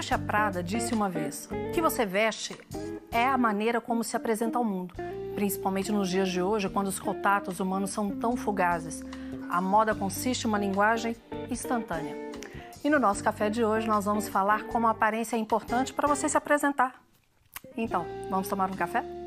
Miúcha Prada disse uma vez: o que você veste é a maneira como se apresenta ao mundo, principalmente nos dias de hoje, quando os contatos humanos são tão fugazes. A moda consiste em uma linguagem instantânea. E no nosso café de hoje nós vamos falar como a aparência é importante para você se apresentar. Então, vamos tomar um café?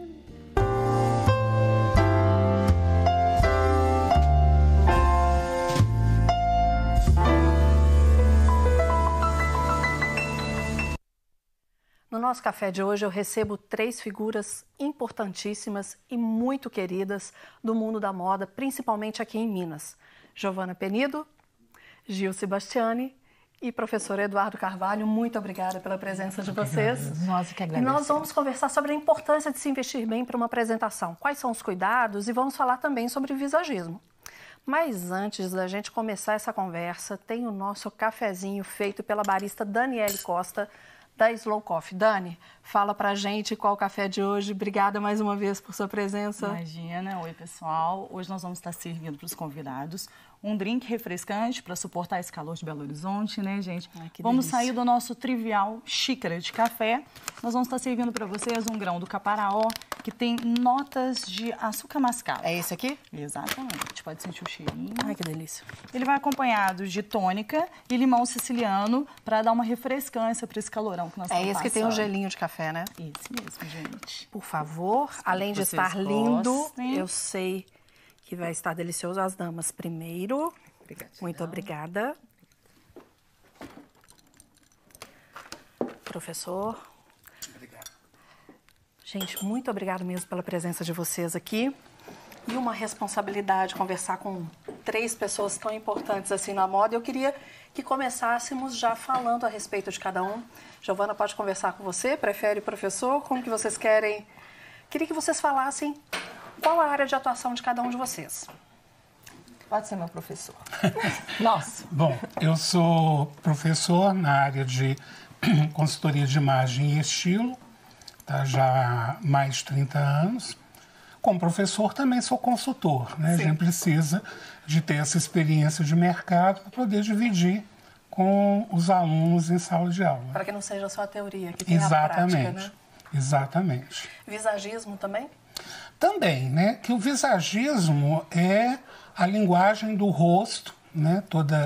Nosso café de hoje eu recebo três figuras importantíssimas e muito queridas do mundo da moda, principalmente aqui em Minas. Giovana Penido, Gil Sebastiani e professor Eduardo Carvalho, muito obrigada pela presença de vocês. Nós que agradecemos. E nós vamos conversar sobre a importância de se investir bem para uma apresentação, quais são os cuidados e vamos falar também sobre visagismo. Mas antes da gente começar essa conversa, tem o nosso cafezinho feito pela barista Daniele Costa, da Slow Coffee. Dani, fala pra gente qual o café de hoje. Obrigada mais uma vez por sua presença. Imagina. Oi, pessoal. Hoje nós vamos estar servindo para os convidados um drink refrescante para suportar esse calor de Belo Horizonte, né, gente? Ai, vamos delícia. sair do nosso trivial xícara de café. Nós vamos estar servindo para vocês um grão do caparaó que tem notas de açúcar mascavo. É esse aqui? Exatamente. Pode sentir o cheirinho. Ai, que delícia. Ele vai acompanhado de tônica e limão siciliano para dar uma refrescância para esse calorão que nós É estamos esse que tem um passando. gelinho de café, né? Esse mesmo, gente. Por favor, além de estar lindo, gostem. eu sei que vai estar delicioso. As damas primeiro. Obrigada. Muito obrigada. Professor. Obrigado. Gente, muito obrigado mesmo pela presença de vocês aqui. E uma responsabilidade conversar com três pessoas tão importantes assim na moda. Eu queria que começássemos já falando a respeito de cada um. Giovana, pode conversar com você? Prefere professor? Como que vocês querem? Queria que vocês falassem qual a área de atuação de cada um de vocês. Pode ser meu professor. Nossa. Bom, eu sou professor na área de consultoria de imagem e estilo, tá, já há mais de 30 anos. Como professor, também sou consultor. Né? A gente precisa de ter essa experiência de mercado para poder dividir com os alunos em sala de aula. Para que não seja só a teoria, que tem a Exatamente. prática, né? Exatamente. Visagismo também? Também, né, que o visagismo é a linguagem do rosto, né, toda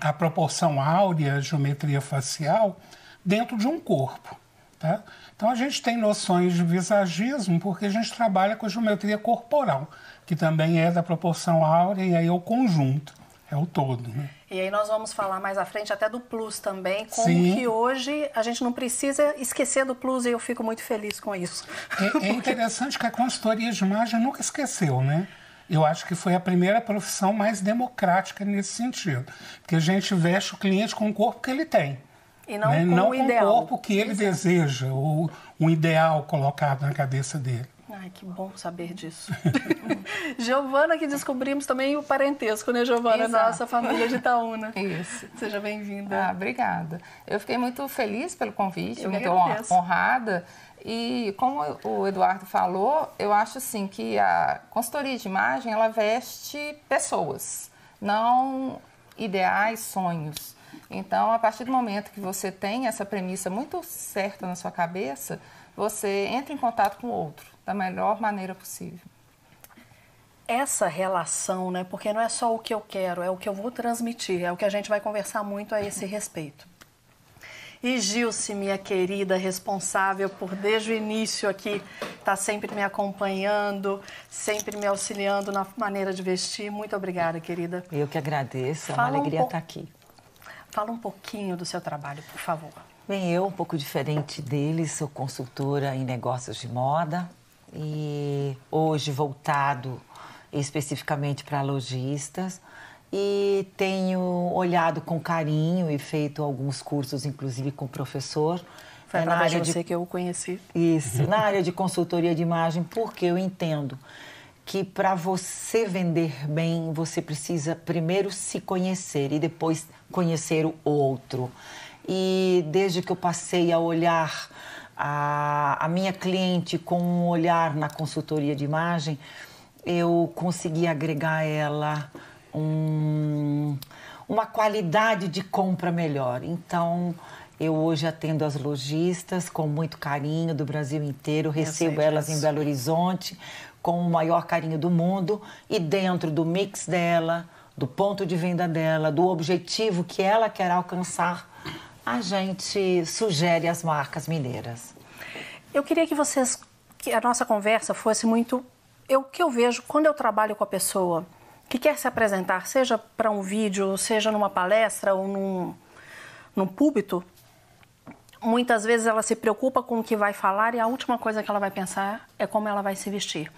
a proporção áurea, a geometria facial dentro de um corpo, tá? Então a gente tem noções de visagismo porque a gente trabalha com a geometria corporal, que também é da proporção áurea e aí é o conjunto, é o todo, né? E aí nós vamos falar mais à frente até do plus também, como Sim. que hoje a gente não precisa esquecer do plus e eu fico muito feliz com isso. É, é interessante que a consultoria de imagem nunca esqueceu, né? Eu acho que foi a primeira profissão mais democrática nesse sentido. Porque a gente veste o cliente com o corpo que ele tem. E não né? com não o ideal. com o corpo que ele deseja, ou um ideal colocado na cabeça dele. Ai, que bom saber disso. Giovana, que descobrimos também o parentesco, né, Giovana? Exato. Nossa família de Itaúna. Isso. Seja bem-vinda. Ah, obrigada. Eu fiquei muito feliz pelo convite, Eu muito honrada. E como o Eduardo falou, eu acho assim que a consultoria de imagem ela veste pessoas, não ideais, sonhos. Então, a partir do momento que você tem essa premissa muito certa na sua cabeça, você entra em contato com o outro da melhor maneira possível. essa relação, né? Porque não é só o que eu quero, é o que eu vou transmitir, é o que a gente vai conversar muito a esse respeito. E Gilce, minha querida, responsável por desde o início aqui, tá sempre me acompanhando, sempre me auxiliando na maneira de vestir. Muito obrigada, querida. Eu que agradeço, é uma Fala um alegria pouco- estar aqui. Fala um pouquinho do seu trabalho, por favor. Bem, eu, um pouco diferente deles, sou consultora em negócios de moda e hoje voltado especificamente para lojistas e tenho olhado com carinho e feito alguns cursos, inclusive com o professor. Foi é, na área de você que eu o conheci. Isso, na área de consultoria de imagem, porque eu entendo que para você vender bem, você precisa primeiro se conhecer e depois conhecer o outro. E desde que eu passei a olhar a, a minha cliente com um olhar na consultoria de imagem, eu consegui agregar a ela um, uma qualidade de compra melhor. Então, Eu hoje atendo as lojistas com muito carinho do Brasil inteiro, recebo elas em Belo Horizonte com o maior carinho do mundo e dentro do mix dela, do ponto de venda dela, do objetivo que ela quer alcançar, a gente sugere as marcas mineiras. Eu queria que vocês, que a nossa conversa fosse muito. O que eu vejo quando eu trabalho com a pessoa que quer se apresentar, seja para um vídeo, seja numa palestra ou num, num púlpito, muitas vezes ela se preocupa com o que vai falar e a última coisa que ela vai pensar é como ela vai se vestir.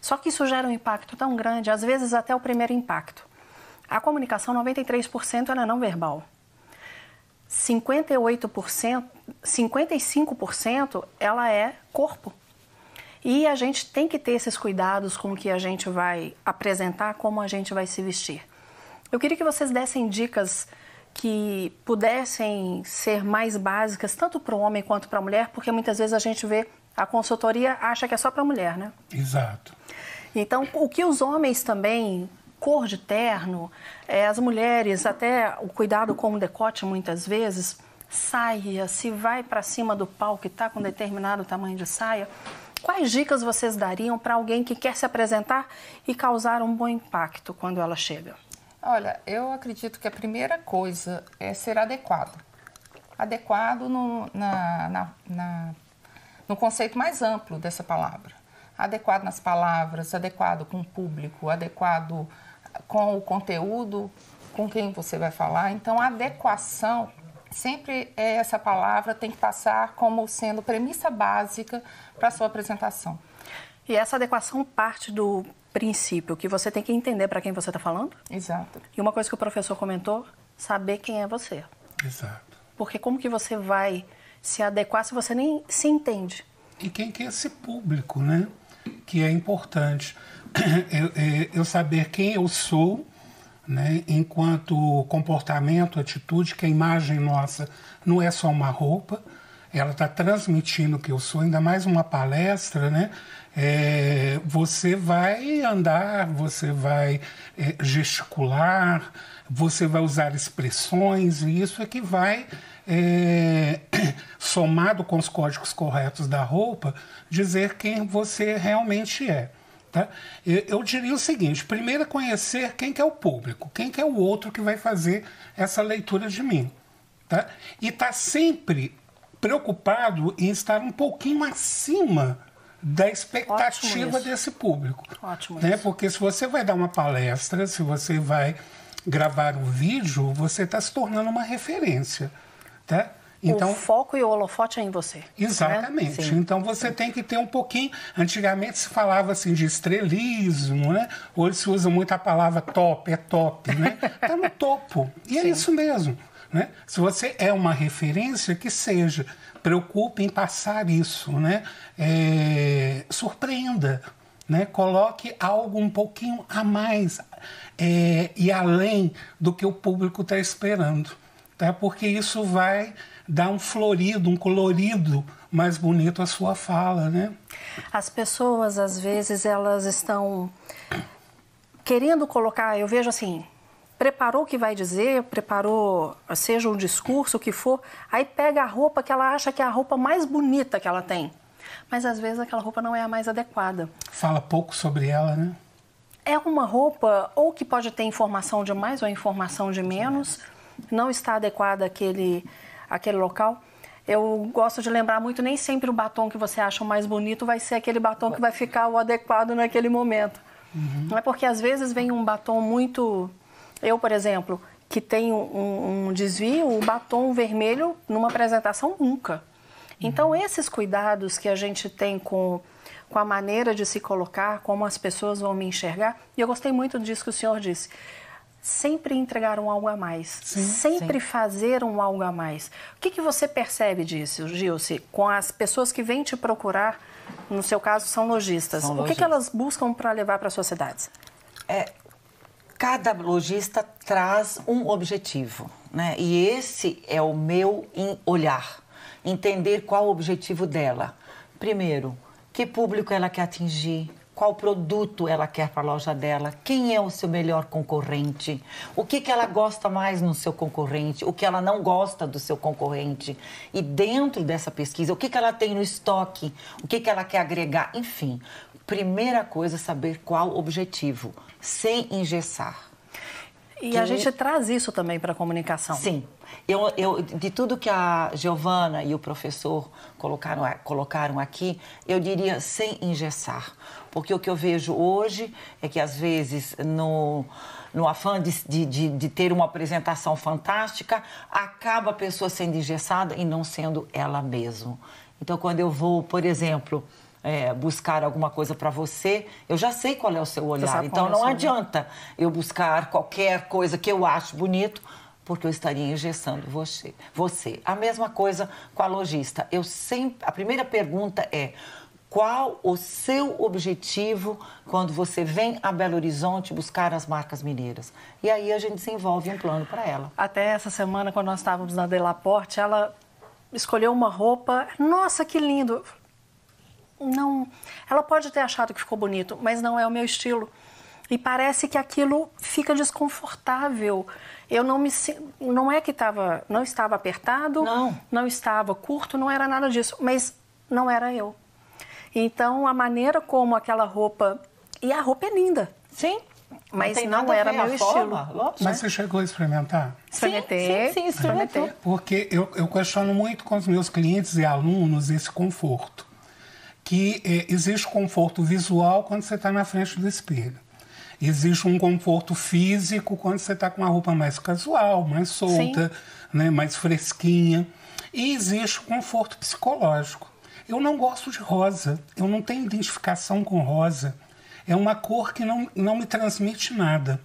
Só que isso gera um impacto tão grande, às vezes até o primeiro impacto. A comunicação, 93% ela é não verbal. 58%, 55% ela é corpo. E a gente tem que ter esses cuidados com o que a gente vai apresentar, como a gente vai se vestir. Eu queria que vocês dessem dicas que pudessem ser mais básicas, tanto para o homem quanto para a mulher, porque muitas vezes a gente vê a consultoria acha que é só para a mulher, né? Exato. Então, o que os homens também, cor de terno, é, as mulheres, até o cuidado com o decote muitas vezes, saia, se vai para cima do pau que está com determinado tamanho de saia, quais dicas vocês dariam para alguém que quer se apresentar e causar um bom impacto quando ela chega? Olha, eu acredito que a primeira coisa é ser adequado. Adequado no, na, na, na, no conceito mais amplo dessa palavra. Adequado nas palavras, adequado com o público, adequado com o conteúdo, com quem você vai falar. Então, adequação sempre é essa palavra tem que passar como sendo premissa básica para a sua apresentação. E essa adequação parte do princípio que você tem que entender para quem você está falando. Exato. E uma coisa que o professor comentou, saber quem é você. Exato. Porque como que você vai se adequar se você nem se entende? E quem que é esse público, né? Que é importante. Eu, eu saber quem eu sou, né? enquanto comportamento, atitude, que a imagem nossa não é só uma roupa, ela está transmitindo o que eu sou, ainda mais uma palestra, né? É, você vai andar, você vai é, gesticular, você vai usar expressões, e isso é que vai, é, somado com os códigos corretos da roupa, dizer quem você realmente é. Tá? Eu, eu diria o seguinte: primeiro é conhecer quem que é o público, quem que é o outro que vai fazer essa leitura de mim. Tá? E estar tá sempre preocupado em estar um pouquinho acima da expectativa desse público. Ótimo. Né? Isso. Porque se você vai dar uma palestra, se você vai gravar um vídeo, você está se tornando uma referência. Tá? Então, o foco e o holofote é em você. Né? Exatamente. Né? Então você tem que ter um pouquinho. Antigamente se falava assim de estrelismo, né? Hoje se usa muito a palavra top, é top, né? Está no topo. E é Sim. é isso mesmo. Né? Se você é uma referência, que seja. Preocupe em passar isso. Né? É, surpreenda. Né? Coloque algo um pouquinho a mais é, e além do que o público está esperando. Tá? Porque isso vai dar um florido, um colorido mais bonito à sua fala. Né? As pessoas, às vezes, elas estão querendo colocar, eu vejo assim, preparou o que vai dizer, preparou, seja um discurso, o que for, aí pega a roupa que ela acha que é a roupa mais bonita que ela tem. Mas às vezes aquela roupa não é a mais adequada. Fala pouco sobre ela, né? É uma roupa ou que pode ter informação de mais ou informação de menos, não está adequada àquele, àquele local. Eu gosto de lembrar muito, nem sempre o batom que você acha o mais bonito vai ser aquele batom que vai ficar o adequado naquele momento. Uhum. Não é porque às vezes vem um batom muito eu, por exemplo, que tenho um, um desvio, o batom vermelho numa apresentação nunca. Então, esses cuidados que a gente tem com, com a maneira de se colocar, como as pessoas vão me enxergar, e eu gostei muito disso que o senhor disse. Sempre entregar um algo a mais, sim, sempre sim. fazer um algo a mais. O que, que você percebe disso, Gilce, com as pessoas que vêm te procurar, no seu caso são lojistas? O que, que elas buscam para levar para as suas cidades? É, cada lojista traz um objetivo, né? E esse é o meu olhar, entender qual o objetivo dela. Primeiro, que público ela quer atingir, qual produto ela quer para a loja dela, quem é o seu melhor concorrente, o que, que ela gosta mais no seu concorrente, o que ela não gosta do seu concorrente. E dentro dessa pesquisa, o que, que ela tem no estoque, o que, que ela quer agregar, enfim. Primeira coisa, saber qual o objetivo, sem engessar. E que... a gente traz isso também para a comunicação. Sim. Eu, eu, de tudo que a Giovana e o professor colocaram, colocaram aqui, eu diria sem engessar. Porque o que eu vejo hoje é que, às vezes, no, no afã de, de, de ter uma apresentação fantástica, acaba a pessoa sendo engessada e não sendo ela mesma. Então, quando eu vou, por exemplo, é, buscar alguma coisa para você, eu já sei qual é o seu olhar. Então não né? adianta eu buscar qualquer coisa que eu acho bonito, porque eu estaria engessando você. Você. A mesma coisa com a lojista. Eu sempre, a primeira pergunta é qual o seu objetivo quando você vem a Belo Horizonte buscar as marcas mineiras. E aí a gente desenvolve um plano para ela. Até essa semana, quando nós estávamos na Delaporte, ela escolheu uma roupa. Nossa, que lindo! Não. Ela pode ter achado que ficou bonito, mas não é o meu estilo. E parece que aquilo fica desconfortável. Eu não me não é que estava não estava apertado, não. não estava curto, não era nada disso, mas não era eu. Então a maneira como aquela roupa e a roupa é linda. Sim. Mas não, não era meu estilo. Mas você chegou a experimentar? Experimentei. Sim, sim, sim experimentei. Porque eu, eu questiono muito com os meus clientes e alunos esse conforto que é, existe conforto visual quando você está na frente do espelho. Existe um conforto físico quando você está com uma roupa mais casual, mais solta, né, mais fresquinha. E existe o conforto psicológico. Eu não gosto de rosa, eu não tenho identificação com rosa. É uma cor que não, não me transmite nada.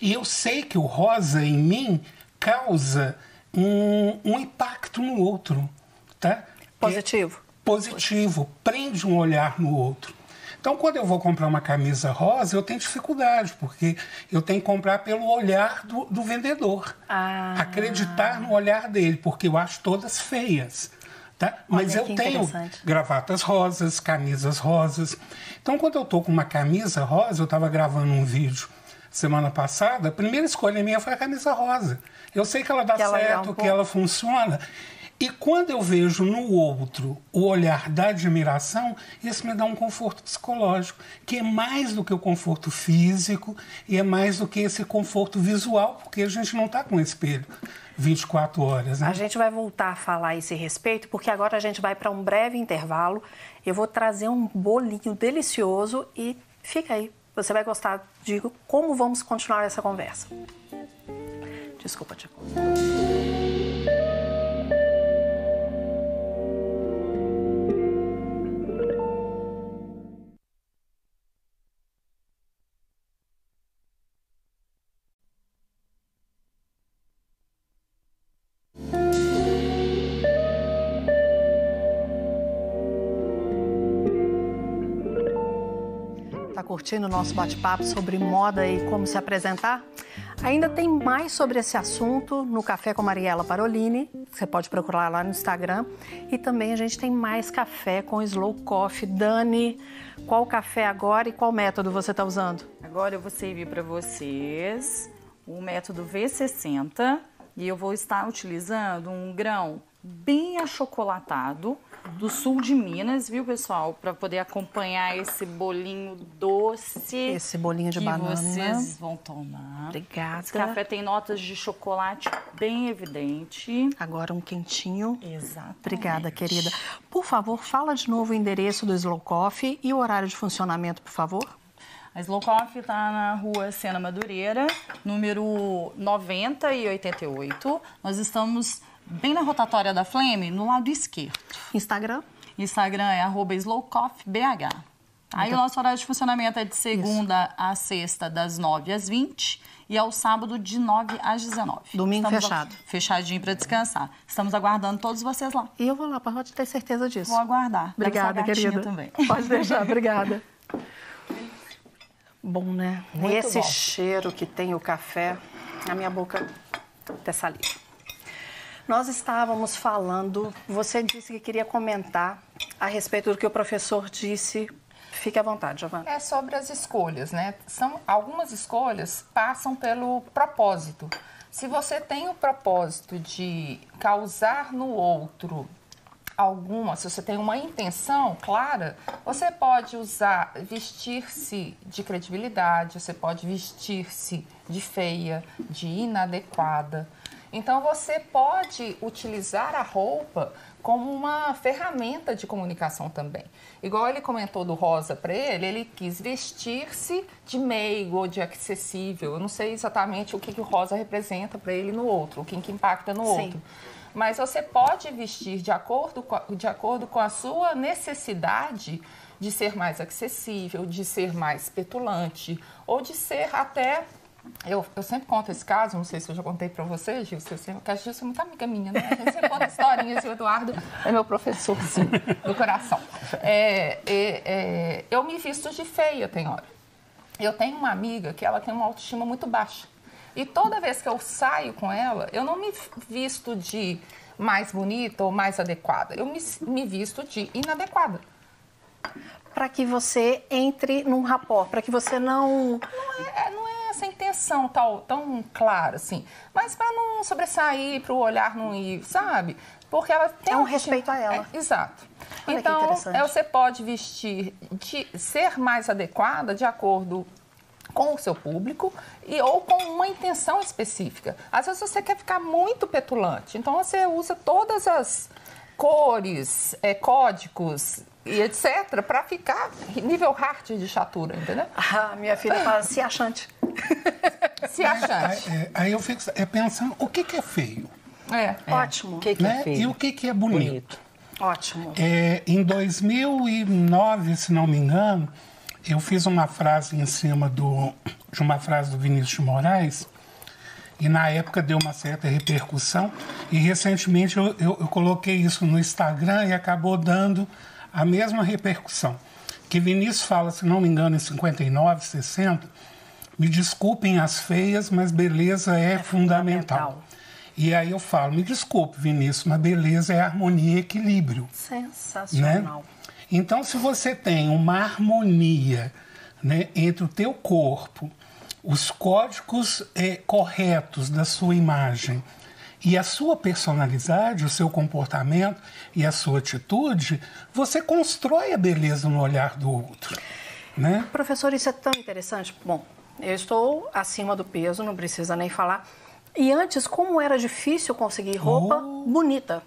E eu sei que o rosa em mim causa um, um impacto no outro. Tá? Positivo? É, positivo, prende um olhar no outro. Então, quando eu vou comprar uma camisa rosa, eu tenho dificuldade, porque eu tenho que comprar pelo olhar do, do vendedor. Ah. Acreditar no olhar dele, porque eu acho todas feias. Tá? Mas eu tenho gravatas rosas, camisas rosas. Então, quando eu estou com uma camisa rosa, eu estava gravando um vídeo semana passada, a primeira escolha minha foi a camisa rosa. Eu sei que ela dá que certo, ela um que ela funciona. E quando eu vejo no outro o olhar da admiração, isso me dá um conforto psicológico, que é mais do que o conforto físico e é mais do que esse conforto visual, porque a gente não está com um espelho 24 horas. Né? A gente vai voltar a falar a esse respeito, porque agora a gente vai para um breve intervalo. Eu vou trazer um bolinho delicioso e fica aí. Você vai gostar de como vamos continuar essa conversa. Desculpa, Tiago. Curtindo o nosso bate-papo sobre moda e como se apresentar? Ainda tem mais sobre esse assunto no Café com Mariela Parolini, você pode procurar lá no Instagram. E também a gente tem mais café com Slow Coffee. Dani, qual café agora e qual método você está usando? Agora eu vou servir para vocês o método V60 e eu vou estar utilizando um grão bem achocolatado do sul de Minas, viu, pessoal? Para poder acompanhar esse bolinho doce. Esse bolinho de que banana. vocês vão tomar. Obrigada. Esse café tem notas de chocolate bem evidente. Agora um quentinho. Exato. Obrigada, querida. Por favor, fala de novo o endereço do Slow Coffee e o horário de funcionamento, por favor. A Slow Coffee está na rua Sena Madureira, número 90 e 88. Nós estamos bem na rotatória da Flame, no lado esquerdo. Instagram? Instagram é arroba slowcoffbh. Aí então, o nosso horário de funcionamento é de segunda isso. a sexta, das 9 às 20 e ao sábado, de 9 às 19. Domingo Estamos fechado. Fechadinho para descansar. Estamos aguardando todos vocês lá. E eu vou lá, para ter certeza disso. Vou aguardar. Obrigada, querida. Também. Pode deixar, obrigada. Bom, né? Muito Esse bom. cheiro que tem o café, a minha boca até saliva. Nós estávamos falando, você disse que queria comentar a respeito do que o professor disse Fique à vontade, Giovana. É sobre as escolhas, né? São, algumas escolhas passam pelo propósito. Se você tem o propósito de causar no outro alguma, se você tem uma intenção clara, você pode usar, vestir-se de credibilidade, você pode vestir-se de feia, de inadequada. Então você pode utilizar a roupa como uma ferramenta de comunicação também. Igual ele comentou do rosa para ele, ele quis vestir-se de meigo ou de acessível. Eu não sei exatamente o que, que o rosa representa para ele no outro, o que, que impacta no Sim. outro. Mas você pode vestir de acordo, com a, de acordo com a sua necessidade de ser mais acessível, de ser mais petulante ou de ser até eu, eu sempre conto esse caso, não sei se eu já contei para você, Gil, você sempre, porque a Gil é muito amiga minha, né? A gente sempre conta historinhas o Eduardo é meu professor, sim, do coração. É, é, é, eu me visto de feia, tem hora. Eu tenho uma amiga que ela tem uma autoestima muito baixa. E toda vez que eu saio com ela, eu não me visto de mais bonita ou mais adequada. Eu me, me visto de inadequada. Para que você entre num rapó, para que você não. Não é, não é essa intenção tal, tão clara, assim. Mas para não sobressair, para o olhar não ir, sabe? Porque ela tem é um respeito a ela. É, exato. Olha então, você pode vestir, de ser mais adequada de acordo com o seu público e ou com uma intenção específica. Às vezes você quer ficar muito petulante, então você usa todas as cores, é, códigos e etc para ficar nível hard de chatura, entendeu? Ah, minha filha fala se achante. se achante. É, aí eu fico é, pensando, o que, que é feio? É. é. Ótimo. O que, que é né? é feio? E o que, que é bonito? bonito. Ótimo. É, em 2009, se não me engano, eu fiz uma frase em cima do, de uma frase do Vinícius de Moraes, e na época deu uma certa repercussão, e recentemente eu, eu, eu coloquei isso no Instagram e acabou dando a mesma repercussão. Que Vinícius fala, se não me engano, em 59, 60, me desculpem as feias, mas beleza é, é fundamental. fundamental. E aí eu falo, me desculpe, Vinícius, mas beleza é harmonia e equilíbrio. Sensacional. Né? Então, se você tem uma harmonia né, entre o teu corpo, os códigos é, corretos da sua imagem e a sua personalidade, o seu comportamento e a sua atitude, você constrói a beleza no olhar do outro. Né? Professor, isso é tão interessante. Bom, eu estou acima do peso, não precisa nem falar. E antes, como era difícil conseguir roupa oh. bonita.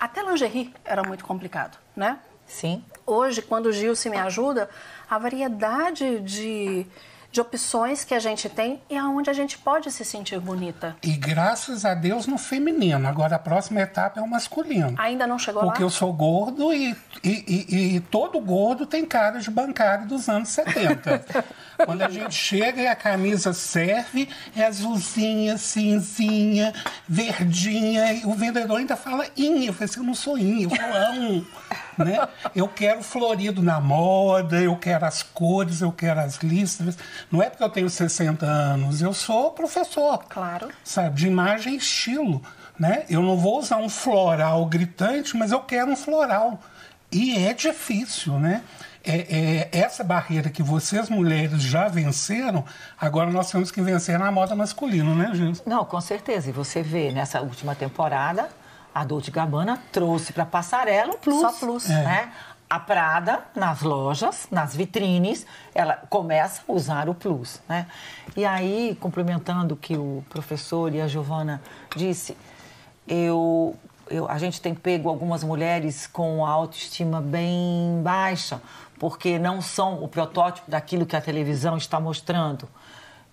Até lingerie era muito complicado, né? Sim. Hoje, quando o Gil se me ajuda, a variedade de, de opções que a gente tem e aonde a gente pode se sentir bonita. E graças a Deus no feminino. Agora a próxima etapa é o masculino. Ainda não chegou Porque lá? Porque eu sou gordo e, e, e, e, todo gordo tem cara de bancário dos anos 70. Quando a gente chega e a camisa serve, é azulzinha, cinzinha, verdinha. E o vendedor ainda fala inha. Eu falei assim, eu não sou inha, eu falo ão. Né? Eu quero florido na moda, eu quero as cores, eu quero as listras. Não é porque eu tenho 60 anos, eu sou professor. Claro. Sabe, de imagem e estilo. Né? Eu não vou usar um floral gritante, mas eu quero um floral. E é difícil, né? É, é, essa barreira que vocês mulheres já venceram, agora nós temos que vencer na moda masculina, né, Gil? Não, com certeza. E você vê nessa última temporada, a Dolce Gabbana trouxe para passarela um plus. Só plus. É. Né? A Prada, nas lojas, nas vitrines, ela começa a usar o plus. Né? E aí, complementando o que o professor e a Giovana disse, eu, eu, a gente tem pego algumas mulheres com a autoestima bem baixa, porque não são o protótipo daquilo que a televisão está mostrando.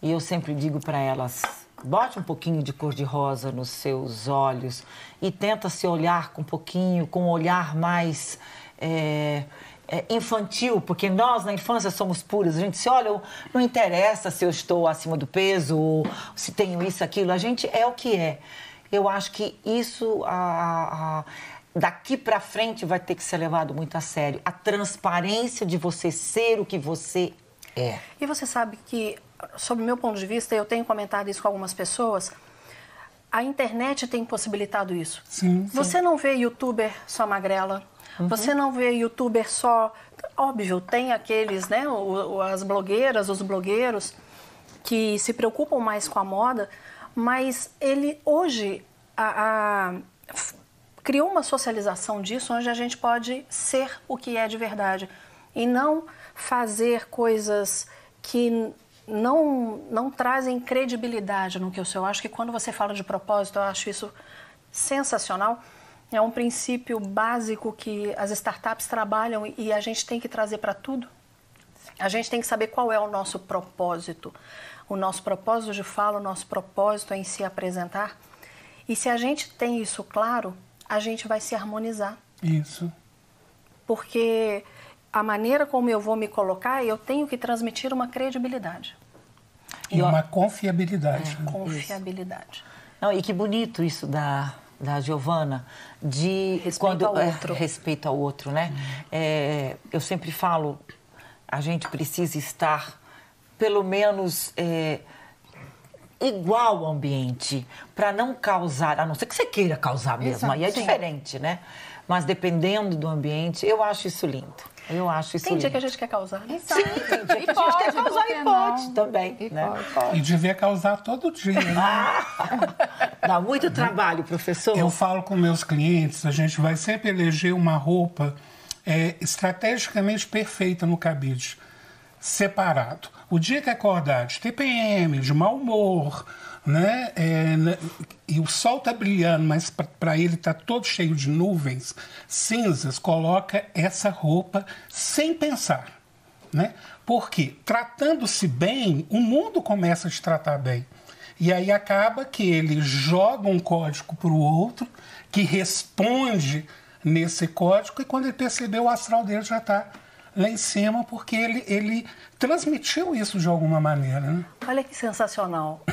E eu sempre digo para elas: bote um pouquinho de cor-de-rosa nos seus olhos e tenta se olhar com um pouquinho, com um olhar mais é, é, infantil, porque nós na infância somos puros. A gente se olha, não interessa se eu estou acima do peso, ou se tenho isso, aquilo. A gente é o que é. Eu acho que isso, a, a daqui para frente vai ter que ser levado muito a sério. A transparência de você ser o que você é. E você sabe que, sob o meu ponto de vista, eu tenho comentado isso com algumas pessoas, a internet tem possibilitado isso. Sim, você sim. não vê youtuber só magrela, uhum. você não vê youtuber só óbvio, tem aqueles, né, o- o- as blogueiras, os blogueiros que se preocupam mais com a moda, mas ele hoje a- a- criou uma socialização disso onde a gente pode ser o que é de verdade e não fazer coisas que não, não trazem credibilidade no que eu sou. Eu acho que quando você fala de propósito, eu acho isso sensacional. É um princípio básico que as startups trabalham e a gente tem que trazer para tudo. A gente tem que saber qual é o nosso propósito. O nosso propósito de fala, o nosso propósito em se apresentar. E se a gente tem isso claro, a gente vai se harmonizar. Isso. Porque a maneira como eu vou me colocar, eu tenho que transmitir uma credibilidade, E uma confiabilidade. né? confiabilidade. Não, e que bonito isso da, da Giovana, de Respeito ao é, outro. respeito ao outro, né? É, eu sempre falo, a gente precisa estar pelo menos é, igual ao ambiente, para não causar, a não ser que você queira causar mesmo, Exato, aí é sim. diferente, né? Mas dependendo do ambiente, eu acho isso lindo. Eu acho isso Tem dia lindo. que a gente quer causar, né? Sim, tem dia que a gente quer causar e pode não? também, E né? pode. E devia causar todo dia. Né? Dá muito trabalho, professor. Eu falo com meus clientes, a gente vai sempre eleger uma roupa é, estrategicamente perfeita no cabide, separado. O dia que acordar de TPM, de mau humor, né, é, né, e o sol tá brilhando, mas para ele tá todo cheio de nuvens cinzas, coloca essa roupa sem pensar. Né? Porque tratando-se bem, o mundo começa a te tratar bem. E aí acaba que ele joga um código para o outro, que responde nesse código, e quando ele percebeu, o astral dele já está lá em cima, porque ele, ele transmitiu isso de alguma maneira. Né? Olha que sensacional.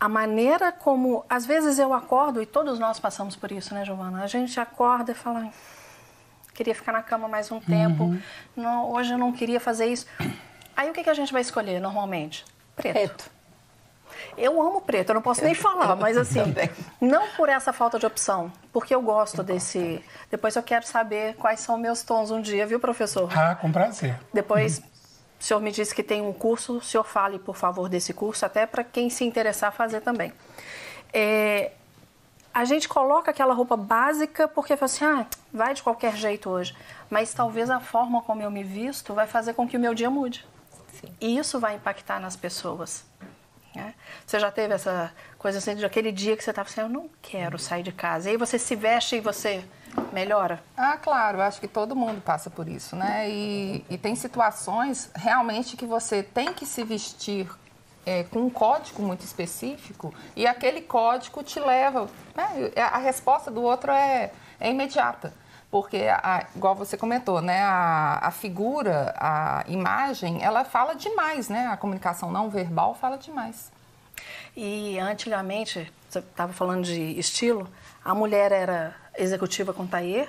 A maneira como, às vezes eu acordo, e todos nós passamos por isso, né, Giovana? A gente acorda e fala, "Ai, queria ficar na cama mais um tempo, não, hoje eu não queria fazer isso. Aí o que, que a gente vai escolher normalmente? Preto. Preto. Eu amo preto, eu não posso nem falar, mas assim, Também. não por essa falta de opção, porque eu gosto desse. Depois eu quero saber quais são meus tons um dia, viu, professor? Ah, com prazer. Depois, o senhor me disse que tem um curso, o senhor fale, por favor, desse curso, até para quem se interessar fazer também. É, a gente coloca aquela roupa básica porque fala assim, ah, vai de qualquer jeito hoje. Mas talvez a forma como eu me visto vai fazer com que o meu dia mude. E isso vai impactar nas pessoas. Né? Você já teve essa coisa assim, de aquele dia que você estava assim, eu não quero sair de casa. E aí você se veste e você melhora. Ah, claro, acho que todo mundo passa por isso, né? E, e tem situações realmente que você tem que se vestir é, com um código muito específico e aquele código te leva. né? A resposta do outro é, é imediata. Porque, a- igual você comentou, né? A, a figura, a imagem, ela fala demais, né? A comunicação não verbal fala demais. E antigamente, você estava falando de estilo, a mulher era executiva com tailleur,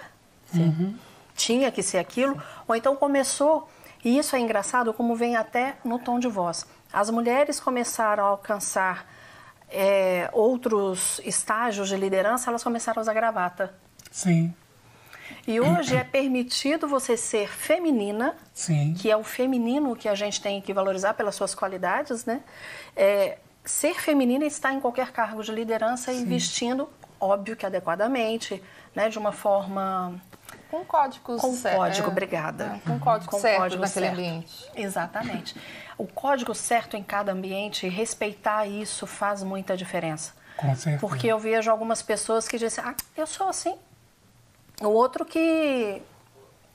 tinha que ser aquilo, ou então começou, e isso é engraçado como vem até no tom de voz. As mulheres começaram a alcançar é, outros estágios de liderança, elas começaram a usar gravata. Sim, E hoje é permitido você ser feminina, sim. que é o feminino que a gente tem que valorizar pelas suas qualidades, né? É, ser feminina está em qualquer cargo de liderança e vestindo, óbvio que adequadamente, né? De uma forma Com códigos com cer- código, é, obrigada. é, com código Com certo código naquele certo. ambiente. Exatamente. O código certo em cada ambiente, respeitar isso faz muita diferença. Com certeza. Porque eu vejo algumas pessoas que dizem, ah, eu sou assim. O outro que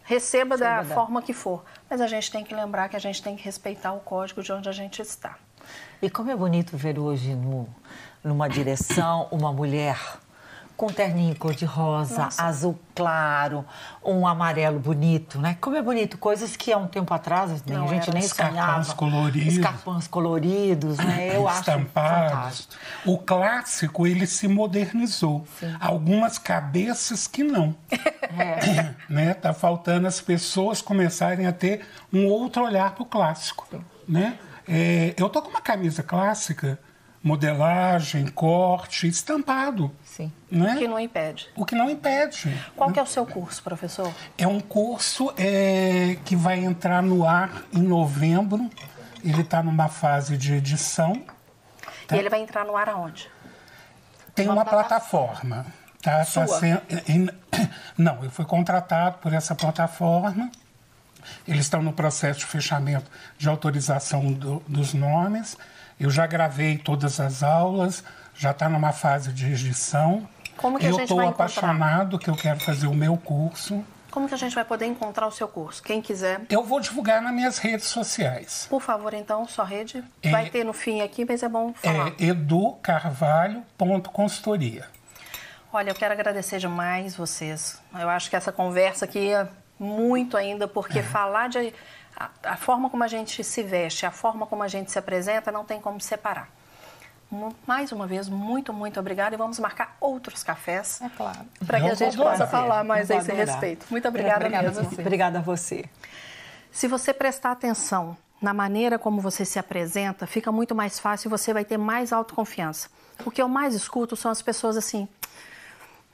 receba da Receba da- forma que for. Mas a gente tem que lembrar que a gente tem que respeitar o código de onde a gente está. E como é bonito ver hoje no, numa direção uma mulher com terninho cor-de-rosa, azul claro, um amarelo bonito, né? Como é bonito, coisas que há um tempo atrás nem, Não a gente nem Escarpões sonhava. coloridos. Escarpões coloridos, né? Eu acho estampados. O clássico ele se modernizou. Algumas cabeças que não. É. né? Tá faltando as pessoas começarem a ter um outro olhar para o clássico, né? É, eu tô com uma camisa clássica, modelagem, corte, estampado. Sim. Né? O que não impede. O que não impede. Qual que é o seu curso, professor? É um curso é, que vai entrar no ar em novembro. Ele está numa fase de edição. Tá. E ele vai entrar no ar aonde? Tem uma, plataforma. Tá, tá Sua? sendo- em- não, eu fui contratado por essa plataforma. Eles estão no processo de fechamento de autorização do- dos nomes. Eu já gravei todas as aulas, já está numa fase de edição. Como que a eu gente estou vai encontrar? apaixonado que eu quero fazer o meu curso. Como que a gente vai poder encontrar o seu curso? Quem quiser, Eu vou divulgar nas minhas redes sociais. por favor, então, sua rede. É- Vai ter no fim aqui, mas é bom falar. É educarvalho.consultoria. Olha, eu quero agradecer demais vocês. Eu acho que essa conversa aqui é muito ainda, É. porque falar de. A, a forma como a gente se veste, a forma como a gente se apresenta, não tem como separar. Mais uma vez, muito, muito obrigada e vamos marcar outros cafés É claro. para que a gente possa falar mais a esse respeito. Muito obrigada, Obrigada a mesmo. você. Obrigada a você. Se você prestar atenção na maneira como você se apresenta, fica muito mais fácil e você vai ter mais autoconfiança. O que eu mais escuto são as pessoas assim: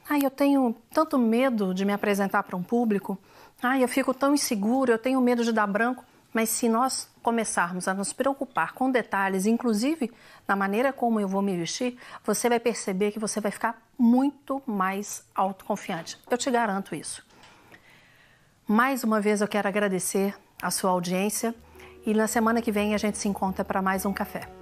ai, eu tenho tanto medo de me apresentar para um público, ai, eu fico tão inseguro, eu tenho medo de dar branco. Mas se nós começarmos a nos preocupar com detalhes, inclusive na maneira como eu vou me vestir, você vai perceber que você vai ficar muito mais autoconfiante. Eu te garanto isso. Mais uma vez eu quero agradecer a sua audiência e na semana que vem a gente se encontra para mais um café.